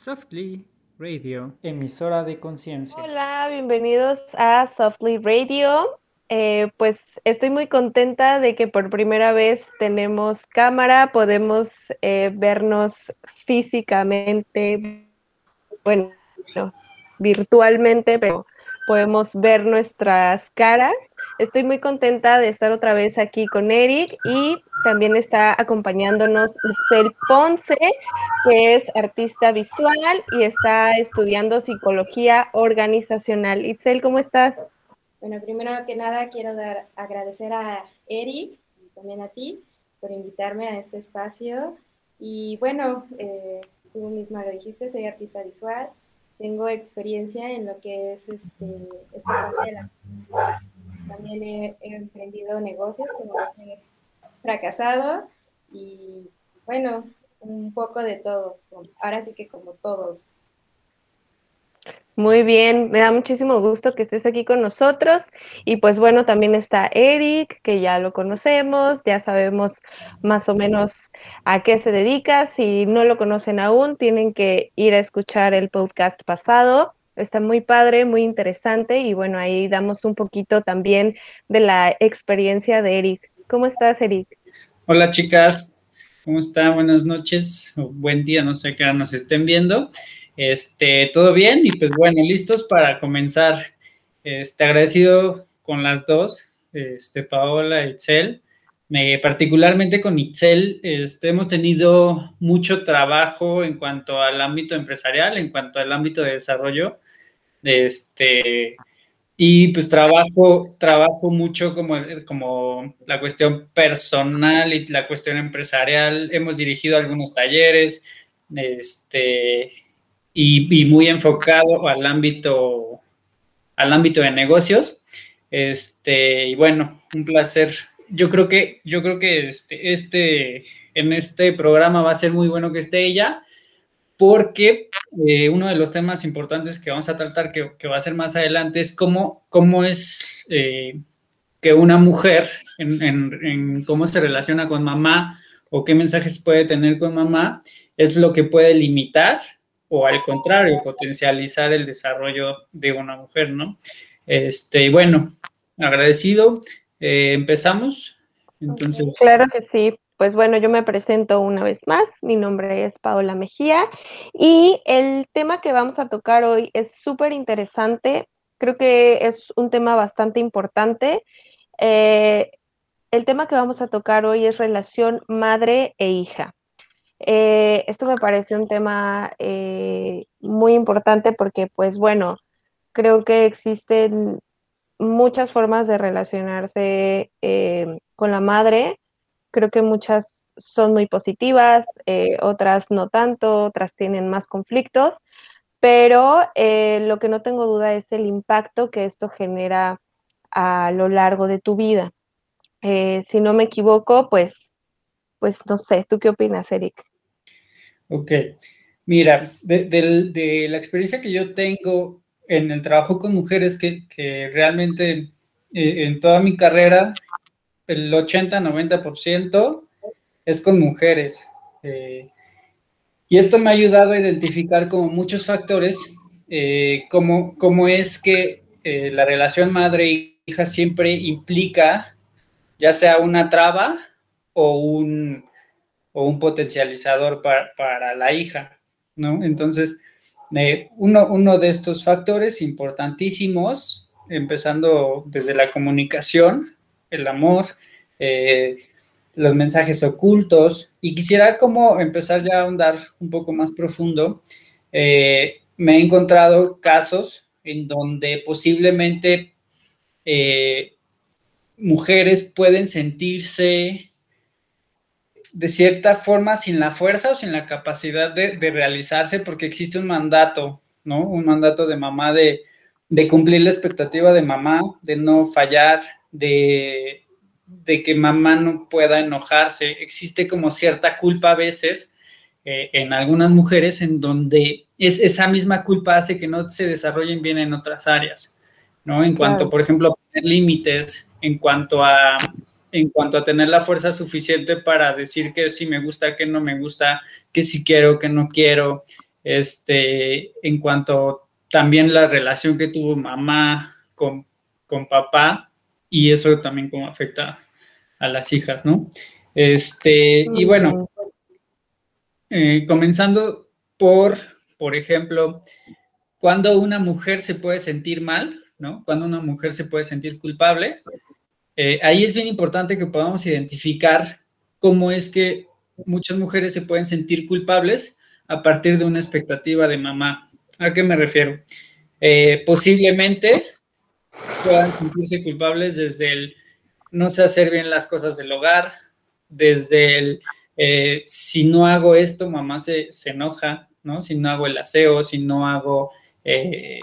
Softly Radio, emisora de conciencia. Hola, bienvenidos a Softly Radio. Eh, pues estoy muy contenta de que por primera vez tenemos cámara, podemos eh, vernos físicamente, bueno, virtualmente, pero podemos ver nuestras caras. Estoy muy contenta de estar otra vez aquí con Eric y también está acompañándonos Itzel Ponce, que es artista visual y está estudiando psicología organizacional. Itzel, ¿cómo estás? Bueno, primero que nada quiero dar agradecer a Eric y también a ti por invitarme a este espacio. Y bueno, eh, tú misma lo dijiste, soy artista visual, tengo experiencia en lo que es este, esta parte también he, emprendido negocios como he fracasado y bueno, un poco de todo. Ahora sí que como todos. Muy bien, me da muchísimo gusto que estés aquí con nosotros. Y pues bueno, también está Eric, que ya lo conocemos, ya sabemos más o menos a qué se dedica. Si no lo conocen aún, tienen que ir a escuchar el podcast pasado. Está muy padre, muy interesante y bueno, ahí damos un poquito también de la experiencia de Eric. ¿Cómo estás, Eric? Hola, chicas. ¿Cómo están? Buenas noches buen día, no sé qué nos estén viendo. Este, todo bien y pues bueno, listos para comenzar. Este, agradecido con las dos, este, Paola Itzel. particularmente con Itzel, este, hemos tenido mucho trabajo en cuanto al ámbito empresarial, en cuanto al ámbito de desarrollo. Este, y pues trabajo, trabajo mucho como, como la cuestión personal y la cuestión empresarial. Hemos dirigido algunos talleres este, y, muy enfocado al ámbito, al ámbito de negocios. Este, y bueno, un placer. Yo creo que, yo creo que este, este, en este programa va a ser muy bueno que esté ella porque eh, uno de los temas importantes que vamos a tratar, que, va a ser más adelante, es cómo, cómo es eh, que una mujer, en, cómo se relaciona con mamá o qué mensajes puede tener con mamá, es lo que puede limitar o al contrario, potencializar el desarrollo de una mujer, ¿no? Este, bueno, agradecido. Eh, empezamos. Entonces. Claro que sí. Pues bueno, yo me presento una vez más. Mi nombre es Paola Mejía y el tema que vamos a tocar hoy es súper interesante. Creo que es un tema bastante importante. Eh, el tema que vamos a tocar hoy es relación madre e hija. Eh, esto me parece un tema eh, muy importante porque, pues bueno, creo que existen muchas formas de relacionarse con la madre Creo que muchas son muy positivas, eh, otras no tanto, otras tienen más conflictos, pero eh, lo que no tengo duda es el impacto que esto genera a lo largo de tu vida. Eh, si no me equivoco, pues, pues no sé, ¿tú qué opinas, Eric? Ok, mira, de, la experiencia que yo tengo en el trabajo con mujeres, que, que realmente en toda mi carrera el 80-90% es con mujeres. Eh, y esto me ha ayudado a identificar como muchos factores, eh, como, es que eh, la relación madre-hija siempre implica ya sea una traba o un, o un potencializador para, la hija, ¿no? Entonces, uno, uno de estos factores importantísimos, empezando desde la comunicación, el amor, eh, los mensajes ocultos. Y quisiera como empezar ya a ahondar un poco más profundo. Eh, me he encontrado casos en donde posiblemente eh, mujeres pueden sentirse de cierta forma sin la fuerza o sin la capacidad de, realizarse porque existe un mandato, ¿no? Un mandato de mamá de, de cumplir la expectativa de mamá, de no fallar, de, de que mamá no pueda enojarse. Existe como cierta culpa a veces eh, en algunas mujeres en donde es, esa misma culpa hace que no se desarrollen bien en otras áreas, ¿no? En cuanto, por ejemplo, a poner límites, en cuanto a en cuanto a tener la fuerza suficiente para decir que sí me gusta, que no me gusta, que sí quiero, que no quiero, este, en cuanto también la relación que tuvo mamá con, con papá y eso también como afecta a las hijas, ¿no? Este, y bueno, eh, comenzando por, por ejemplo, cuando una mujer se puede sentir mal, ¿no? Cuando una mujer se puede sentir culpable, eh, ahí es bien importante que podamos identificar cómo es que muchas mujeres se pueden sentir culpables a partir de una expectativa de mamá. ¿A qué me refiero? Eh, posiblemente puedan sentirse culpables desde el no sé hacer bien las cosas del hogar, desde el eh, si no hago esto, mamá se, enoja, ¿no? Si no hago el aseo, si no hago, eh,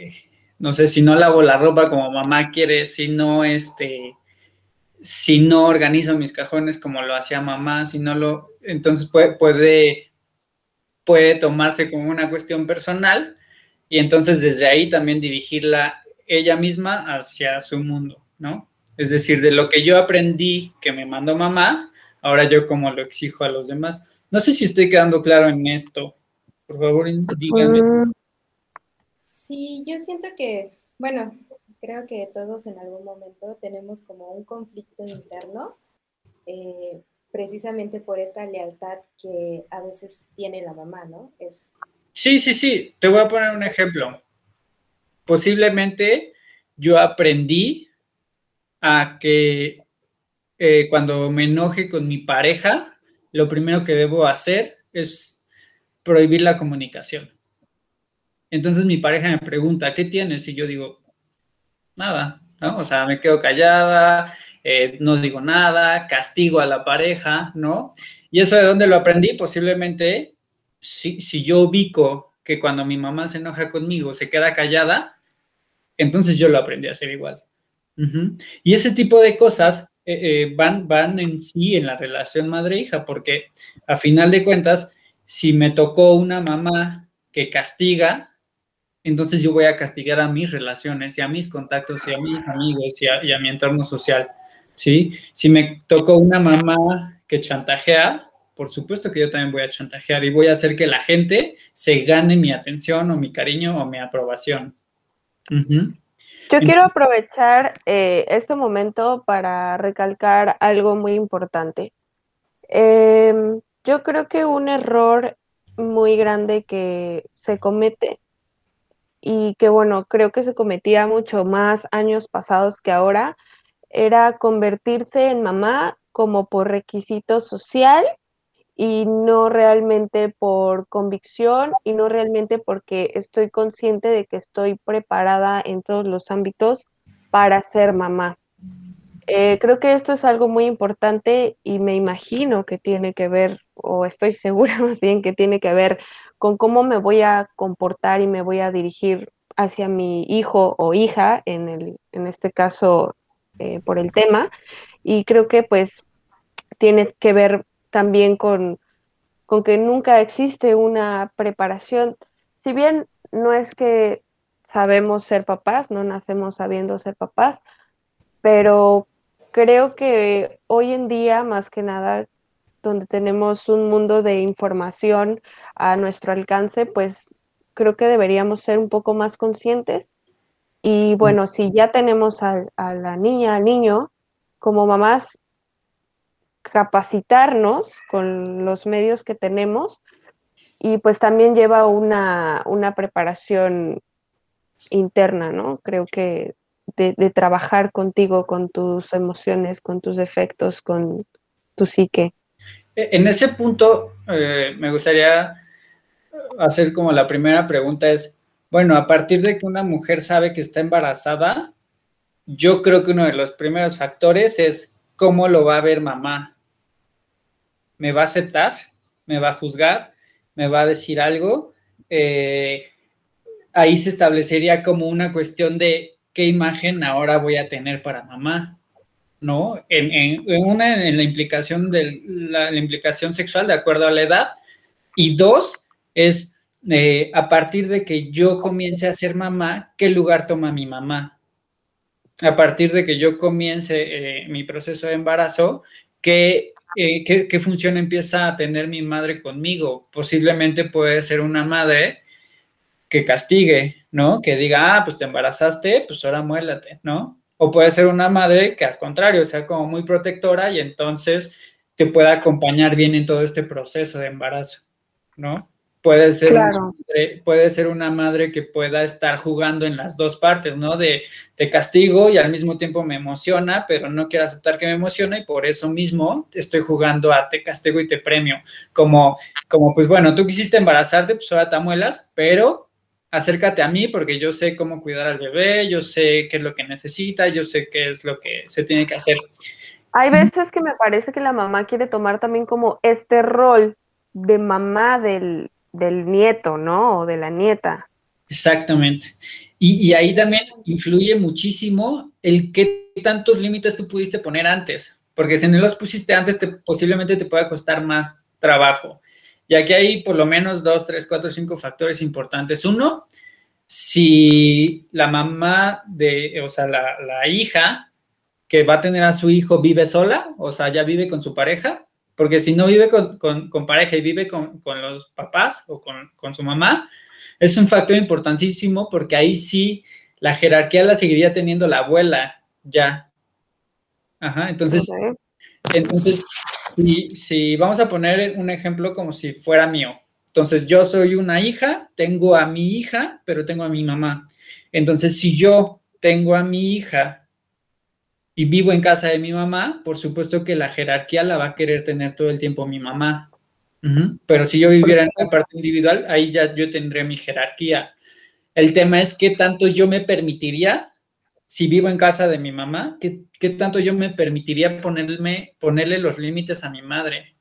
no sé, si no lavo la ropa como mamá quiere, si no, este, si no organizo mis cajones como lo hacía mamá, si no lo, entonces puede, puede, puede tomarse como una cuestión personal y entonces desde ahí también dirigirla ella misma hacia su mundo, ¿no? Es decir, de lo que yo aprendí que me mandó mamá, ahora yo como lo exijo a los demás. No sé si estoy quedando claro en esto. Por favor, díganme. Mm. Sí, yo siento que, bueno, creo que todos en algún momento tenemos como un conflicto interno, eh, precisamente por esta lealtad que a veces tiene la mamá, ¿no? Es... Sí, sí, sí. Te voy a poner un ejemplo. Posiblemente yo aprendí a que eh, cuando me enoje con mi pareja, lo primero que debo hacer es prohibir la comunicación. Entonces mi pareja me pregunta, ¿qué tienes? Y yo digo, nada, ¿no? O sea, me quedo callada, eh, no digo nada, castigo a la pareja, ¿no? Y eso de dónde lo aprendí, posiblemente, si, si yo ubico que cuando mi mamá se enoja conmigo se queda callada, entonces yo lo aprendí a hacer igual. Y ese tipo de cosas eh, eh, van, van en sí en la relación madre-hija, porque a final de cuentas, si me tocó una mamá que castiga, entonces yo voy a castigar a mis relaciones y a mis contactos y a mis amigos y a, mi entorno social, ¿sí? Si me tocó una mamá que chantajea, por supuesto que yo también voy a chantajear y voy a hacer que la gente se gane mi atención o mi cariño o mi aprobación. Yo quiero aprovechar eh, este momento para recalcar algo muy importante. Em, yo creo que un error muy grande que se comete y que bueno, creo que se cometía mucho más años pasados que ahora, era convertirse en mamá como por requisito social y no realmente por convicción y no realmente porque estoy consciente de que estoy preparada en todos los ámbitos para ser mamá. Eh, creo que esto es algo muy importante y me imagino que tiene que ver, o estoy segura más bien que tiene que ver con cómo me voy a comportar y me voy a dirigir hacia mi hijo o hija, en, el, en este caso eh, por el tema. Y creo que pues tiene que ver también con, con que nunca existe una preparación. Si bien no es que sabemos ser papás, no nacemos sabiendo ser papás, pero creo que hoy en día, más que nada, donde tenemos un mundo de información a nuestro alcance, pues creo que deberíamos ser un poco más conscientes. Y bueno, si ya tenemos a, a la niña, al niño, como mamás, capacitarnos con los medios que tenemos y pues también lleva una, preparación interna, ¿no? Creo que de, trabajar contigo, con tus emociones, con tus defectos, con tu psique. E, en ese punto, eh, me gustaría hacer como la primera pregunta es, bueno, a partir de que una mujer sabe que está embarazada, yo creo que uno de los primeros factores es cómo lo va a ver mamá, me va a aceptar, me va a juzgar, me va a decir algo. Eh, ahí se establecería como una cuestión de qué imagen ahora voy a tener para mamá, ¿no? En, una, en la implicación de la, implicación sexual de acuerdo a la edad, y dos, es eh, a partir de que yo comience a ser mamá, ¿qué lugar toma mi mamá? A partir de que yo comience eh, mi proceso de embarazo, ¿qué ¿qué, función empieza a tener mi madre conmigo? Posiblemente puede ser una madre que castigue, ¿no? Que diga, ah, pues te embarazaste, pues ahora muélate, ¿no? O puede ser una madre que al contrario sea como muy protectora y entonces te pueda acompañar bien en todo este proceso de embarazo, ¿no? Puede ser, puede ser una madre que pueda estar jugando en las dos partes, ¿no? De te castigo y al mismo tiempo me emociona, pero no quiero aceptar que me emociona y por eso mismo estoy jugando a te castigo y te premio. Como, como pues bueno, tú quisiste embarazarte, pues ahora te amuelas, pero acércate a mí porque yo sé cómo cuidar al bebé, yo sé qué es lo que necesita, yo sé qué es lo que se tiene que hacer. Hay veces que me parece que la mamá quiere tomar también como este rol de mamá del, nieto, ¿no? O de la nieta. Exactamente. Y, ahí también influye muchísimo el qué tantos límites tú pudiste poner antes, porque si no los pusiste antes, te, posiblemente te pueda costar más trabajo. Y aquí hay por lo menos dos, tres, cuatro, cinco factores importantes. Uno, si la mamá de, o sea, la, hija que va a tener a su hijo vive sola, o sea, ya vive con su pareja, porque si no vive con, pareja y vive con, los papás o con, su mamá, es un factor importantísimo porque ahí sí la jerarquía la seguiría teniendo la abuela ya. Ajá, entonces, entonces si vamos a poner un ejemplo como si fuera mío. Entonces, yo soy una hija, tengo a mi hija, pero tengo a mi mamá. Entonces, si yo tengo a mi hija y vivo en casa de mi mamá, por supuesto que la jerarquía la va a querer tener todo el tiempo mi mamá. Pero si yo viviera en una parte individual, ahí ya yo tendré mi jerarquía. El tema es qué tanto yo me permitiría si vivo en casa de mi mamá, ¿qué, tanto yo me permitiría ponerme, ponerle los límites a mi madre?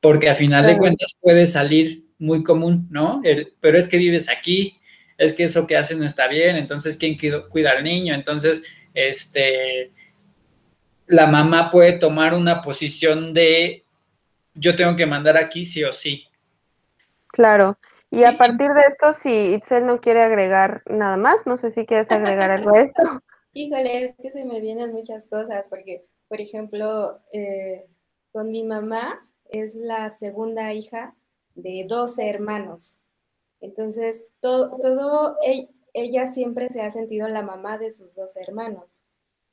Porque a final de cuentas puede salir muy común, ¿no? pero es que vives aquí, es que eso que haces no está bien, entonces ¿quién cuida al niño? Entonces, este, la mamá puede tomar una posición de yo tengo que mandar aquí sí o sí. Claro, y a partir de esto, si Itzel no quiere agregar nada más, no sé si quieres agregar algo a esto. Híjole, es que se me vienen muchas cosas, porque, por ejemplo, eh, con mi mamá es la segunda hija de 12 hermanos. Entonces, todo, todo ella siempre se ha sentido la mamá de sus dos hermanos.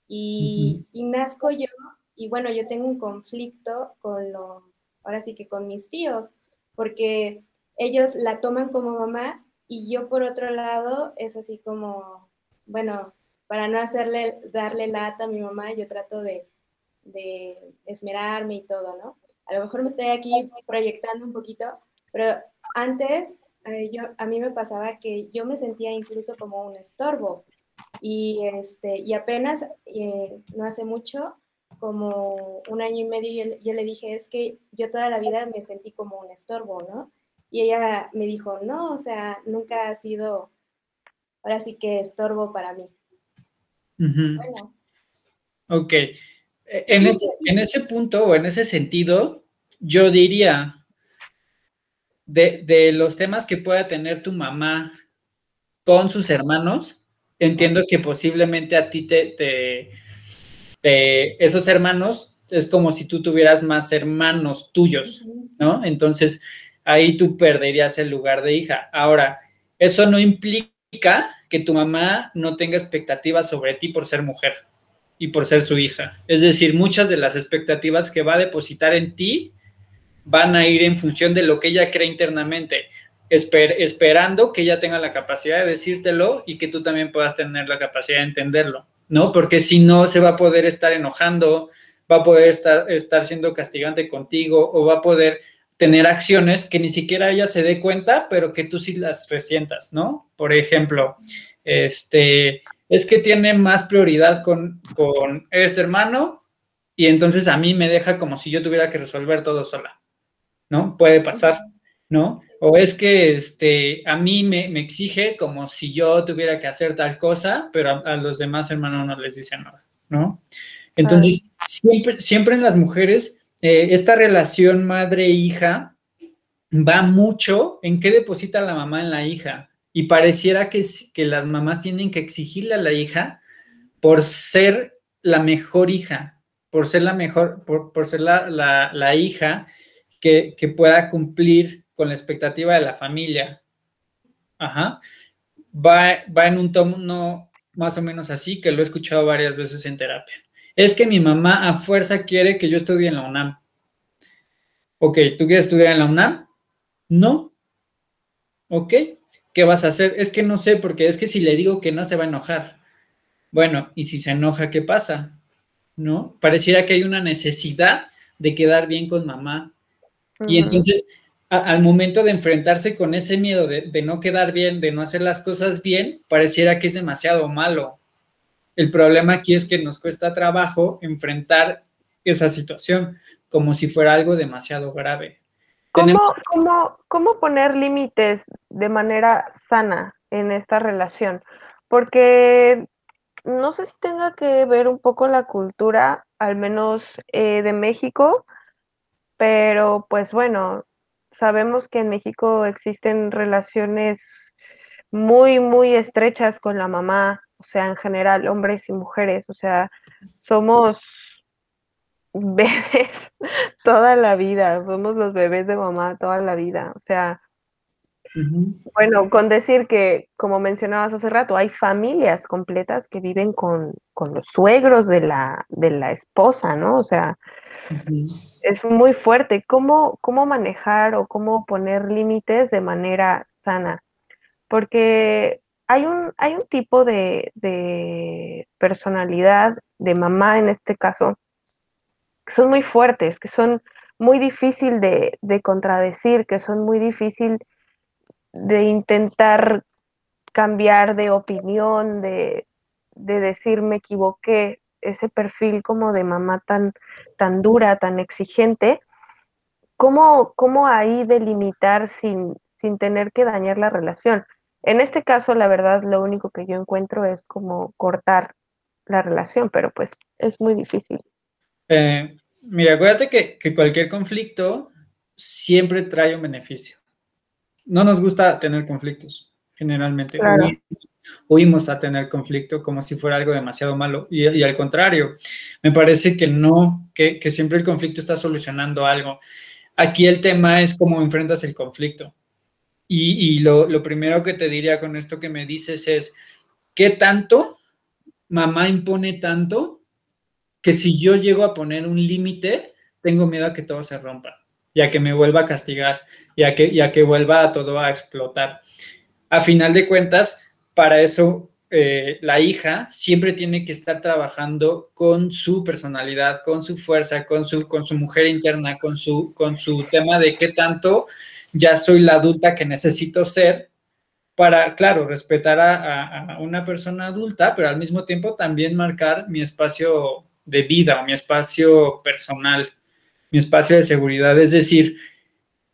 Y, y nazco yo, y bueno, yo tengo un conflicto con los, ahora sí que con mis tíos, porque ellos la toman como mamá y yo por otro lado es así como, bueno, para no hacerle, darle lata a mi mamá, yo trato de, esmerarme y todo, ¿no? A lo mejor me estoy aquí proyectando un poquito, pero antes eh, yo, a mí me pasaba que yo me sentía incluso como un estorbo. Y, este, y apenas, eh, no hace mucho, como un año y medio, yo, yo, le dije, es que yo toda la vida me sentí como un estorbo, ¿no? Y ella me dijo, no, o sea, nunca ha sido, ahora sí que estorbo para mí. Bueno. Ok. E, en ese, en ese punto o en ese sentido, yo diría, de, los temas que pueda tener tu mamá con sus hermanos, entiendo que posiblemente a ti te, te, esos hermanos es como si tú tuvieras más hermanos tuyos, ¿no? Entonces, ahí tú perderías el lugar de hija. Ahora, eso no implica que tu mamá no tenga expectativas sobre ti por ser mujer y por ser su hija. Es decir, muchas de las expectativas que va a depositar en ti van a ir en función de lo que ella cree internamente, esperando que ella tenga la capacidad de decírtelo y que tú también puedas tener la capacidad de entenderlo, ¿no? Porque si no, se va a poder estar enojando, va a poder estar, estar siendo castigante contigo o va a poder tener acciones que ni siquiera ella se dé cuenta, pero que tú sí las resientas, ¿no? Por ejemplo, este, es que tiene más prioridad con, con este hermano y entonces a mí me deja como si yo tuviera que resolver todo sola, ¿no? Puede pasar, ¿no? O es que este, a mí me, exige como si yo tuviera que hacer tal cosa, pero a, los demás hermanos no les dice nada, ¿no? Entonces, siempre, siempre en las mujeres eh, esta relación madre-hija va mucho en qué deposita la mamá en la hija. Y pareciera que, que las mamás tienen que exigirle a la hija por ser la mejor hija, por ser la mejor, por, ser la, hija que, pueda cumplir con la expectativa de la familia. ajá, va, va en un tono más o menos así, que lo he escuchado varias veces en terapia. Es que mi mamá a fuerza quiere que yo estudie en la UNAM. Ok, ¿tú quieres estudiar en la UNAM? No. Ok, ¿qué vas a hacer? Es que no sé, porque es que si le digo que no se va a enojar. Bueno, y si se enoja, ¿qué pasa? ¿No? Pareciera que hay una necesidad de quedar bien con mamá. Y entonces, al momento de enfrentarse con ese miedo de, de, no quedar bien, de no hacer las cosas bien, pareciera que es demasiado malo. El problema aquí es que nos cuesta trabajo enfrentar esa situación como si fuera algo demasiado grave. ¿Cómo, cómo, cómo poner límites de manera sana en esta relación? Porque no sé si tenga que ver un poco la cultura, al menos eh, de México, pero pues bueno, sabemos que en México existen relaciones muy, muy estrechas con la mamá, o sea, en general, hombres y mujeres, o sea, somos bebés toda la vida, somos los bebés de mamá toda la vida, o sea, bueno, con decir que, como mencionabas hace rato, hay familias completas que viven con, los suegros de la, de la esposa, ¿no? O sea, es muy fuerte. ¿Cómo, ¿Cómo manejar o cómo poner límites de manera sana? Porque hay un, hay un tipo de, de personalidad, de mamá en este caso, que son muy fuertes, que son muy difícil de, de contradecir, que son muy difícil de intentar cambiar de opinión, de, de decir me equivoqué, ese perfil como de mamá tan, tan dura, tan exigente, ¿cómo, cómo ahí delimitar sin, sin tener que dañar la relación? En este caso, la verdad, lo único que yo encuentro es como cortar la relación, pero pues es muy difícil. Eh, mira, acuérdate que, que cualquier conflicto siempre trae un beneficio no nos gusta tener conflictos, generalmente. Oímos a tener conflicto como si fuera algo demasiado malo. Y, al contrario, me parece que no, que, siempre el conflicto está solucionando algo. Aquí el tema es cómo enfrentas el conflicto. Y, lo, lo, primero que te diría con esto que me dices es, ¿qué tanto mamá impone tanto que si yo llego a poner un límite, tengo miedo a que todo se rompa y a que me vuelva a castigar ya que, ya que vuelva todo a explotar. A final de cuentas, para eso eh, la hija siempre tiene que estar trabajando con su personalidad, con su fuerza, con su, con su mujer interna, con su, con su tema de qué tanto ya soy la adulta que necesito ser para, claro, respetar a, una persona adulta, pero al mismo tiempo también marcar mi espacio de vida, mi espacio personal, mi espacio de seguridad. Es decir,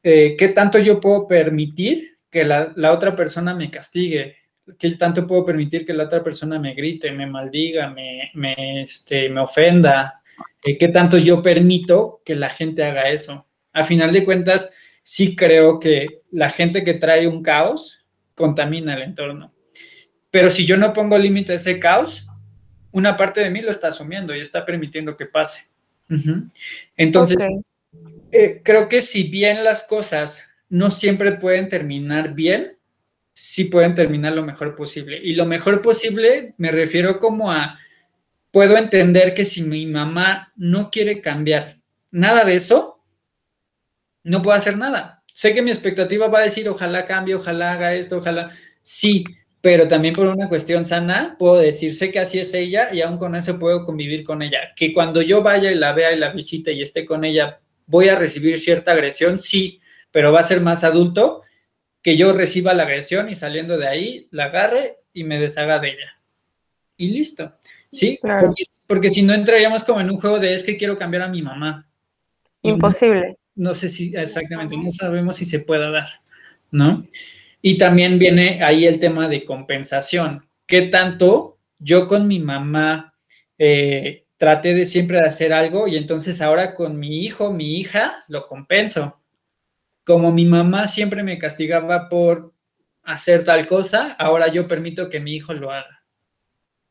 eh, qué tanto yo puedo permitir que la, otra persona me castigue, qué tanto puedo permitir que la otra persona me grite, me maldiga, me, me, este, me ofenda, eh, qué tanto yo permito que la gente haga eso. A final de cuentas, sí creo que la gente que trae un caos contamina el entorno. Pero si yo no pongo límite a ese caos, una parte de mí lo está asumiendo y está permitiendo que pase. Entonces, eh, creo que si bien las cosas no siempre pueden terminar bien, sí pueden terminar lo mejor posible. Y lo mejor posible me refiero como a, puedo entender que si mi mamá no quiere cambiar nada de eso, no puedo hacer nada. Sé que mi expectativa va a decir, ojalá cambie, ojalá haga esto, ojalá, sí, pero también por una cuestión sana, puedo decir, sé que así es ella y aún con eso puedo convivir con ella. Que cuando yo vaya y la vea y la visite y esté con ella voy a recibir cierta agresión, sí, pero va a ser más adulto que yo reciba la agresión y saliendo de ahí la agarre y me deshaga de ella. Y listo. ¿Sí? Porque, si no entraríamos como en un juego de es que quiero cambiar a mi mamá. Imposible. No, sé si exactamente, no sabemos si se pueda dar, ¿no? Y también viene ahí el tema de compensación. ¿Qué tanto yo con mi mamá eh, traté de siempre de hacer algo y entonces ahora con mi hijo, mi hija, lo compenso. Como mi mamá siempre me castigaba por hacer tal cosa, ahora yo permito que mi hijo lo haga.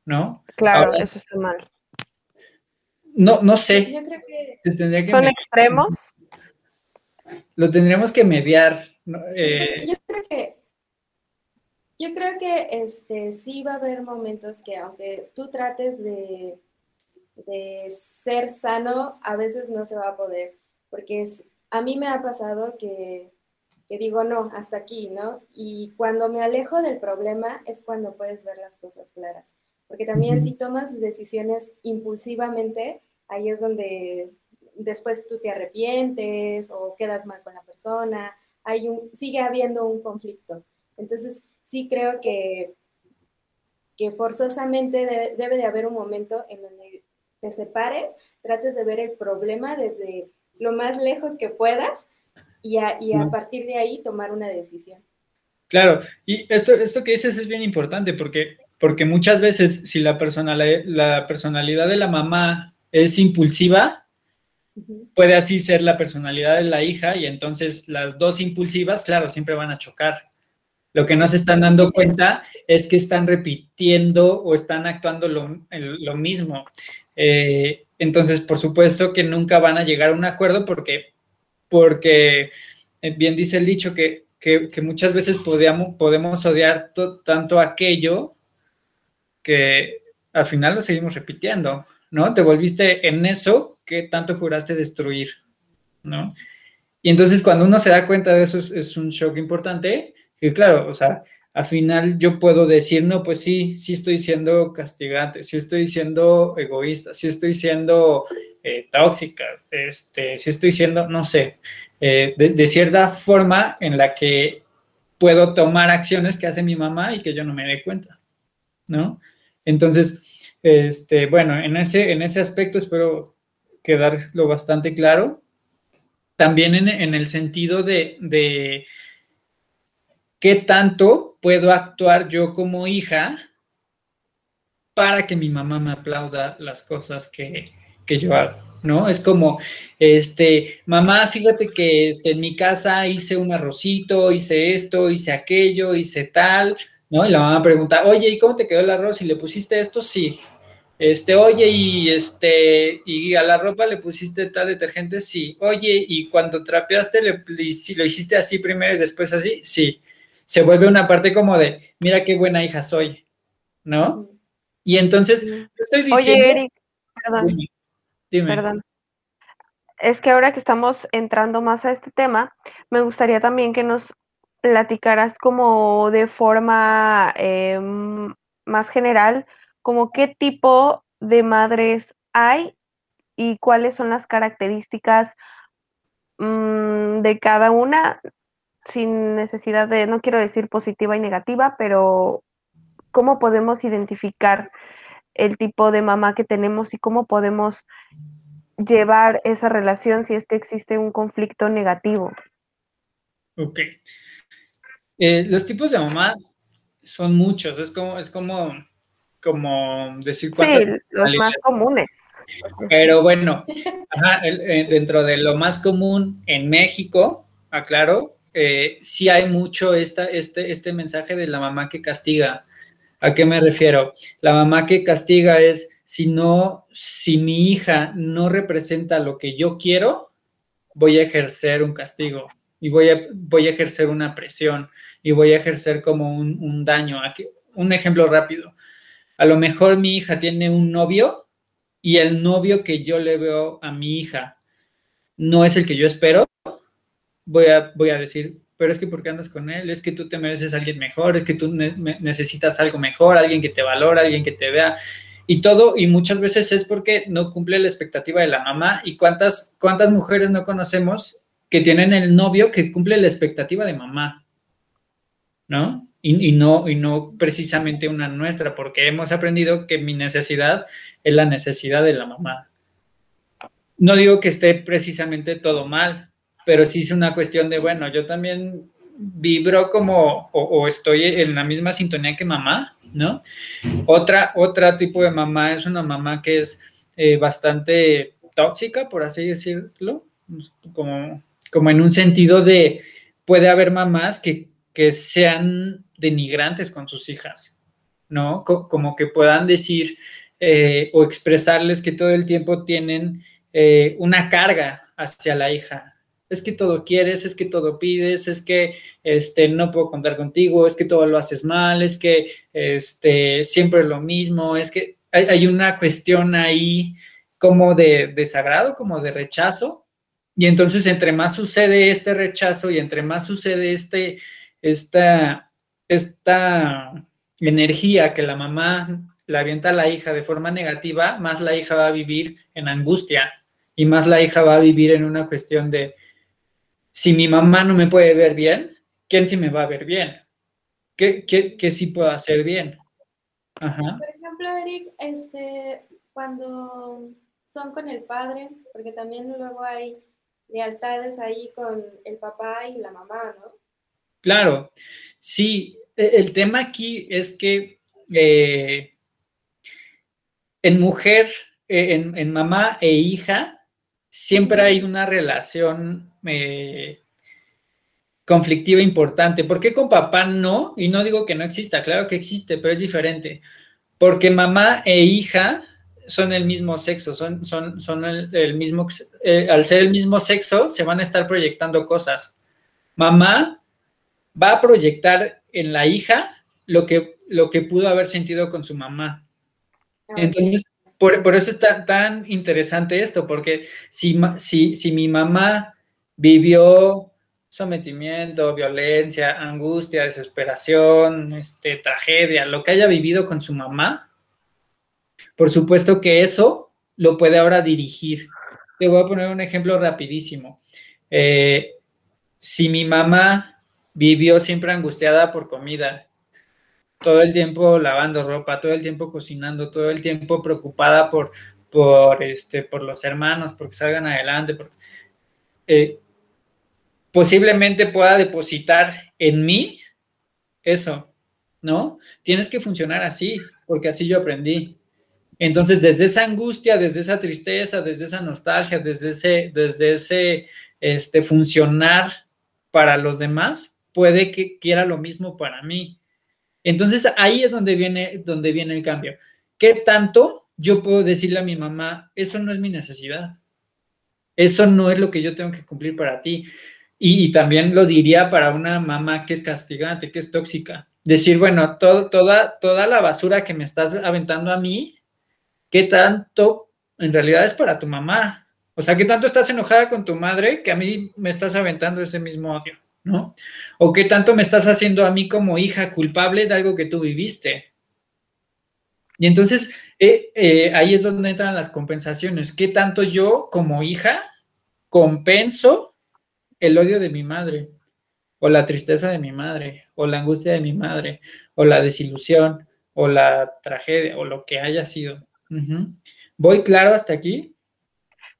¿No? Claro, eso está mal. No, no sé. ¿Son extremos? Lo tendríamos que mediar. Eh, yo creo que Yo creo que este, sí va a haber momentos que aunque tú trates de, de ser sano, a veces no se va a poder, porque es, a mí me ha pasado que, que digo, no, hasta aquí, ¿no? Y cuando me alejo del problema es cuando puedes ver las cosas claras, porque también si tomas decisiones impulsivamente, ahí es donde después tú te arrepientes o quedas mal con la persona, hay un, sigue habiendo un conflicto. Entonces, sí creo que, que forzosamente debe, de haber un momento en donde te separes, trates de ver el problema desde lo más lejos que puedas y a, y a partir de ahí tomar una decisión. Claro, y esto, esto que dices es bien importante porque, porque muchas veces si la, personalidad, la personalidad de la mamá es impulsiva, puede así ser la personalidad de la hija y entonces las dos impulsivas, claro, siempre van a chocar. Lo que no se están dando cuenta es que están repitiendo o están actuando lo, mismo. Eh, entonces, por supuesto que nunca van a llegar a un acuerdo porque, porque eh, bien dice el dicho que, muchas veces podemos, podemos odiar tanto aquello que al final lo seguimos repitiendo, ¿no? Te volviste en eso que tanto juraste destruir, ¿no? Y entonces cuando uno se da cuenta de eso es un shock importante y claro, o sea, al final yo puedo decir, no, pues sí, sí estoy siendo castigante, sí estoy siendo egoísta, sí estoy siendo eh, tóxica, este, sí estoy siendo, no sé, eh, de, cierta forma en la que puedo tomar acciones que hace mi mamá y que yo no me dé cuenta, ¿no? Entonces, este, bueno, en ese, en ese aspecto espero quedarlo bastante claro. También en, el sentido de ¿qué tanto puedo actuar yo como hija para que mi mamá me aplauda las cosas que, yo hago? ¿No? Es como, este, mamá, fíjate que este, en mi casa hice un arrocito, hice esto, hice aquello, hice tal, ¿no? Y la mamá pregunta, oye, ¿y cómo te quedó el arroz? ¿Y le pusiste esto? Sí. Este, oye, y este, y a la ropa le pusiste tal detergente, sí. Oye, y cuando trapeaste, le, si lo hiciste así primero y después así, sí se vuelve una parte como de, mira qué buena hija soy, ¿no? Y entonces, estoy diciendo... Oye, Eric, perdón. Dime, Perdón. Es que ahora que estamos entrando más a este tema, me gustaría también que nos platicaras como de forma em, más general, como qué tipo de madres hay y cuáles son las características mm, de cada una, sin necesidad de, no quiero decir positiva y negativa, pero cómo podemos identificar el tipo de mamá que tenemos y cómo podemos llevar esa relación si es que existe un conflicto negativo. Ok. Eh, los tipos de mamá son muchos, es como, es como, como decir cuántos. Sí, los más comunes. Pero bueno, eh, dentro de lo más común en México, aclaro, eh, sí hay mucho esta, este, este mensaje de la mamá que castiga. ¿A qué me refiero? La mamá que castiga es, si no, si mi hija no representa lo que yo quiero, voy a ejercer un castigo y voy a, voy a ejercer una presión y voy a ejercer como un, un daño. Aquí, un ejemplo rápido. A lo mejor mi hija tiene un novio y el novio que yo le veo a mi hija no es el que yo espero, voy a, voy a decir, pero es que ¿por qué andas con él? Es que tú te mereces a alguien mejor, es que tú necesitas algo mejor, alguien que te valora, alguien que te vea. Y todo, y muchas veces es porque no cumple la expectativa de la mamá. ¿Y cuántas, cuántas mujeres no conocemos que tienen el novio que cumple la expectativa de mamá? ¿No? Y, y, no, y no precisamente una nuestra, porque hemos aprendido que mi necesidad es la necesidad de la mamá. No digo que esté precisamente todo mal, pero sí es una cuestión de, bueno, yo también vibro como o, estoy en la misma sintonía que mamá, ¿no? Otra, otra tipo de mamá es una mamá que es eh, bastante tóxica, por así decirlo, como, como en un sentido de, puede haber mamás que, que sean denigrantes con sus hijas, ¿no? como que puedan decir eh, o expresarles que todo el tiempo tienen eh, una carga hacia la hija, es que todo quieres, es que todo pides, es que este, no puedo contar contigo, es que todo lo haces mal, es que este, siempre es lo mismo, es que hay, una cuestión ahí como de desagrado, como de rechazo, y entonces entre más sucede este rechazo y entre más sucede este, esta, esta energía que la mamá la avienta a la hija de forma negativa, más la hija va a vivir en angustia y más la hija va a vivir en una cuestión de, si mi mamá no me puede ver bien, ¿quién sí me va a ver bien? ¿Qué, qué, sí puedo hacer bien? Por ejemplo, Eric, este, cuando son con el padre, porque también luego hay lealtades ahí con el papá y la mamá, ¿no? Claro, sí, e, el tema aquí es que eh, en mujer, eh, en, mamá e hija, siempre hay una relación eh, conflictiva importante. ¿Por qué con papá no? Y no digo que no exista, claro que existe, pero es diferente. Porque mamá e hija son el mismo sexo, son, son, son el, mismo, eh, al ser el mismo sexo, se van a estar proyectando cosas. Mamá va a proyectar en la hija lo que, lo que pudo haber sentido con su mamá. Ah, Entonces, por, eso es tan, interesante esto, porque si, si, mi mamá vivió sometimiento, violencia, angustia, desesperación, este, tragedia, lo que haya vivido con su mamá, por supuesto que eso lo puede ahora dirigir. Te voy a poner un ejemplo rapidísimo. Eh, si mi mamá vivió siempre angustiada por comida, todo el tiempo lavando ropa, todo el tiempo cocinando, todo el tiempo preocupada por, por, este, por los hermanos, porque salgan adelante. Eh, posiblemente pueda depositar en mí eso, ¿no? Tienes que funcionar así, porque así yo aprendí. Entonces, desde esa angustia, desde esa tristeza, desde esa nostalgia, desde ese, desde ese este, funcionar para los demás, puede que quiera lo mismo para mí. Entonces ahí es donde viene, donde viene el cambio. ¿Qué tanto yo puedo decirle a mi mamá, eso no es mi necesidad? Eso no es lo que yo tengo que cumplir para ti. Y, también lo diría para una mamá que es castigante, que es tóxica. Decir, bueno, toda, toda la basura que me estás aventando a mí, ¿qué tanto en realidad es para tu mamá? O sea, ¿qué tanto estás enojada con tu madre que a mí me estás aventando ese mismo odio? ¿no? ¿O qué tanto me estás haciendo a mí como hija culpable de algo que tú viviste? Y entonces eh, eh, ahí es donde entran las compensaciones. ¿Qué tanto yo como hija compenso el odio de mi madre? O la tristeza de mi madre, o la angustia de mi madre, o la desilusión, o la tragedia, o lo que haya sido. ¿Voy claro hasta aquí?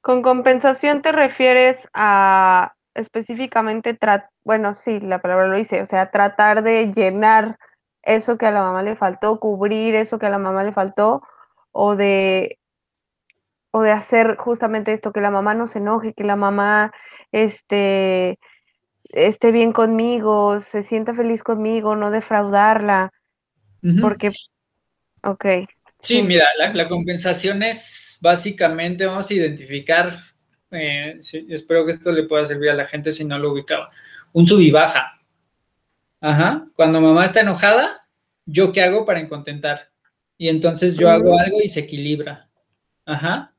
Con compensación te refieres a específicamente, bueno, sí, la palabra lo dice, o sea, tratar de llenar eso que a la mamá le faltó, cubrir eso que a la mamá le faltó, o de, o de hacer justamente esto, que la mamá no se enoje, que la mamá este, esté bien conmigo, se sienta feliz conmigo, no defraudarla, porque, ok. Sí, mira, la, la, compensación es básicamente, vamos a identificar eh, espero que esto le pueda servir a la gente si no lo ubicaba. Un sub y baja. Ajá. Cuando mamá está enojada, ¿yo qué hago para contentar? Y entonces yo hago algo y se equilibra. Ajá.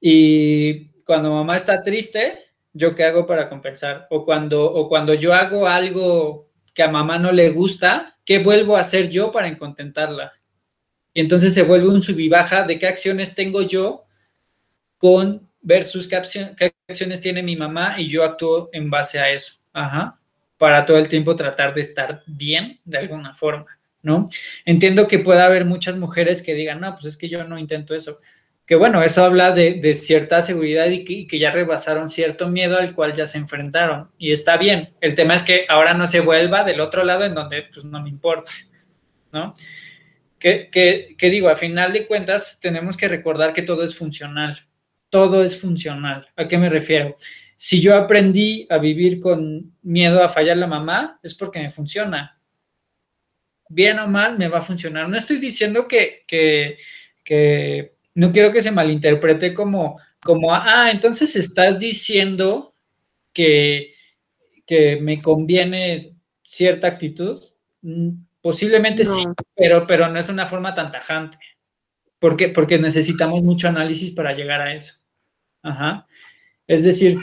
Y cuando mamá está triste, ¿yo qué hago para compensar? O cuando, o cuando yo hago algo que a mamá no le gusta, ¿qué vuelvo a hacer yo para contentarla? Y entonces se vuelve un sub baja de qué acciones tengo yo con versus qué, acciones tiene mi mamá y yo actúo en base a eso. Ajá. Para todo el tiempo tratar de estar bien de alguna forma, ¿no? Entiendo que pueda haber muchas mujeres que digan, no, pues es que yo no intento eso. Que bueno, eso habla de, cierta seguridad y que, ya rebasaron cierto miedo al cual ya se enfrentaron. Y está bien. El tema es que ahora no se vuelva del otro lado en donde pues no me importa, ¿no? Que, que, que digo, a final de cuentas tenemos que recordar que todo es funcional todo es funcional. ¿A qué me refiero? Si yo aprendí a vivir con miedo a fallar la mamá, es porque me funciona. Bien o mal, me va a funcionar. No estoy diciendo que, no quiero que se malinterprete como, como, ah, entonces estás diciendo que, que me conviene cierta actitud? Mm, posiblemente sí, pero, pero no es una forma tan tajante. ¿Por qué? Porque necesitamos mucho análisis para llegar a eso. Ajá. Es decir,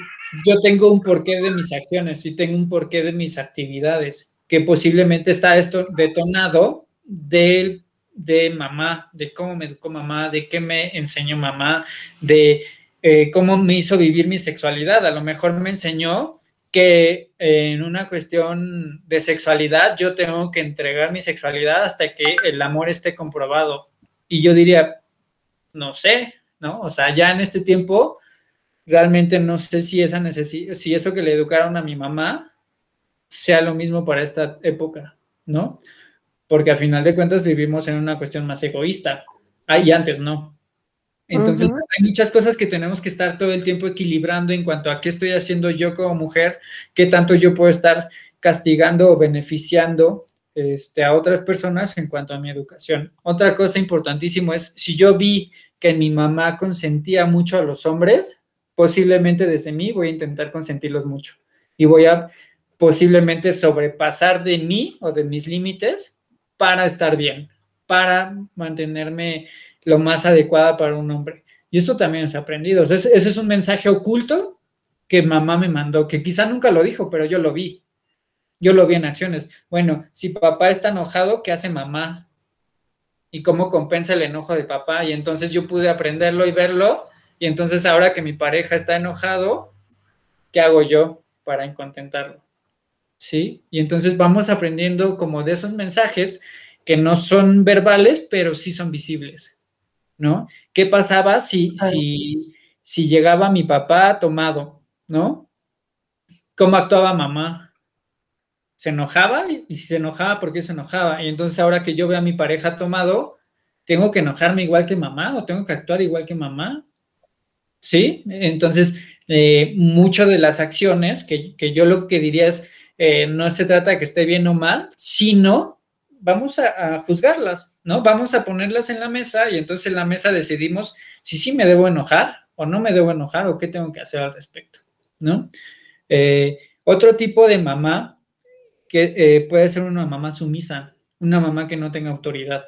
yo tengo un porqué de mis acciones y tengo un porqué de mis actividades, que posiblemente está esto detonado del de mamá, de cómo me educó mamá, de qué me enseñó mamá, de eh, cómo me hizo vivir mi sexualidad. A lo mejor me enseñó que en una cuestión de sexualidad yo tengo que entregar mi sexualidad hasta que el amor esté comprobado. Y yo diría, no sé, ¿no? O sea, ya en este tiempo realmente no sé si esa si eso que le educaron a mi mamá sea lo mismo para esta época, ¿no? Porque al final de cuentas vivimos en una cuestión más egoísta. Ah, y antes no. Entonces, hay muchas cosas que tenemos que estar todo el tiempo equilibrando en cuanto a qué estoy haciendo yo como mujer, qué tanto yo puedo estar castigando o beneficiando este, a otras personas en cuanto a mi educación. Otra cosa importantísima es, si yo vi que mi mamá consentía mucho a los hombres, posiblemente desde mí voy a intentar consentirlos mucho y voy a posiblemente sobrepasar de mí o de mis límites para estar bien, para mantenerme lo más adecuada para un hombre. Y eso también es aprendido. ese es un mensaje oculto que mamá me mandó, que quizá nunca lo dijo, pero yo lo vi. Yo lo vi en acciones. Bueno, si papá está enojado, ¿qué hace mamá? ¿Y cómo compensa el enojo de papá? Y entonces yo pude aprenderlo y verlo. Y entonces ahora que mi pareja está enojado, ¿qué hago yo para contentarlo? ¿Sí? Y entonces vamos aprendiendo como de esos mensajes que no son verbales, pero sí son visibles, ¿no? ¿Qué pasaba si, si, si llegaba mi papá tomado, ¿no? ¿Cómo actuaba mamá? ¿Se enojaba? Y si se enojaba, ¿por qué se enojaba? Y entonces ahora que yo veo a mi pareja tomado, ¿tengo que enojarme igual que mamá o tengo que actuar igual que mamá? ¿Sí? Entonces, eh, muchas de las acciones que, que yo lo que diría es, eh, no se trata de que esté bien o mal, sino vamos a, juzgarlas, ¿no? Vamos a ponerlas en la mesa y entonces en la mesa decidimos si sí me debo enojar o no me debo enojar o qué tengo que hacer al respecto, ¿no? Eh, otro tipo de mamá que eh, puede ser una mamá sumisa, una mamá que no tenga autoridad.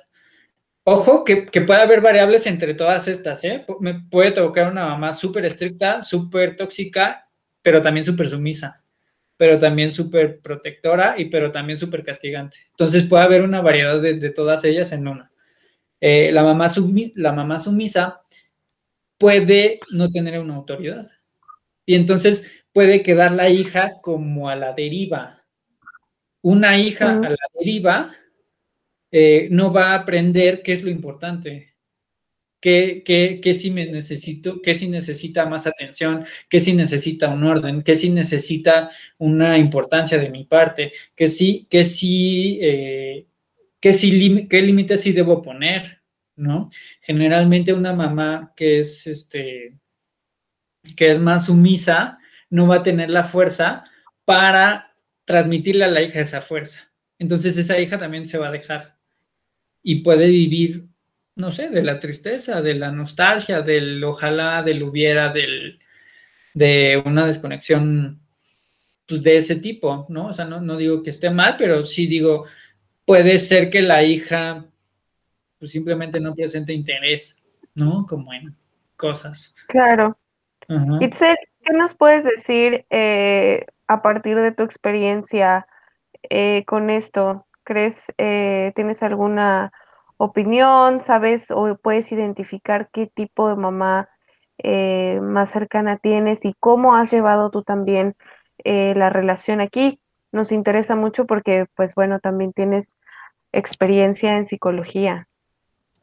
Ojo, que, que puede haber variables entre todas estas, ¿eh? Me puede tocar una mamá súper estricta, súper tóxica, pero también súper sumisa pero también súper protectora y pero también súper castigante. Entonces puede haber una variedad de, todas ellas en una. Eh, la, mamá la mamá sumisa puede no tener una autoridad y entonces puede quedar la hija como a la deriva. Una hija a la deriva eh, no va a aprender qué es lo importante qué, qué, si me necesito, qué si necesita más atención, qué si necesita un orden, qué si necesita una importancia de mi parte, qué si, qué si, eh, qué, si qué límites sí debo poner, ¿no? Generalmente una mamá que es, este, que es más sumisa no va a tener la fuerza para transmitirle a la hija esa fuerza. Entonces esa hija también se va a dejar y puede vivir no sé, de la tristeza, de la nostalgia, del ojalá, del hubiera, del, de una desconexión pues, de ese tipo, ¿no? O sea, no, no, digo que esté mal, pero sí digo, puede ser que la hija pues, simplemente no presente interés, ¿no? Como en cosas. Claro. Itzel, ¿qué nos puedes decir eh, a partir de tu experiencia eh, con esto? ¿Crees, eh, tienes alguna opinión, sabes o puedes identificar qué tipo de mamá eh, más cercana tienes y cómo has llevado tú también eh, la relación aquí. Nos interesa mucho porque, pues bueno, también tienes experiencia en psicología.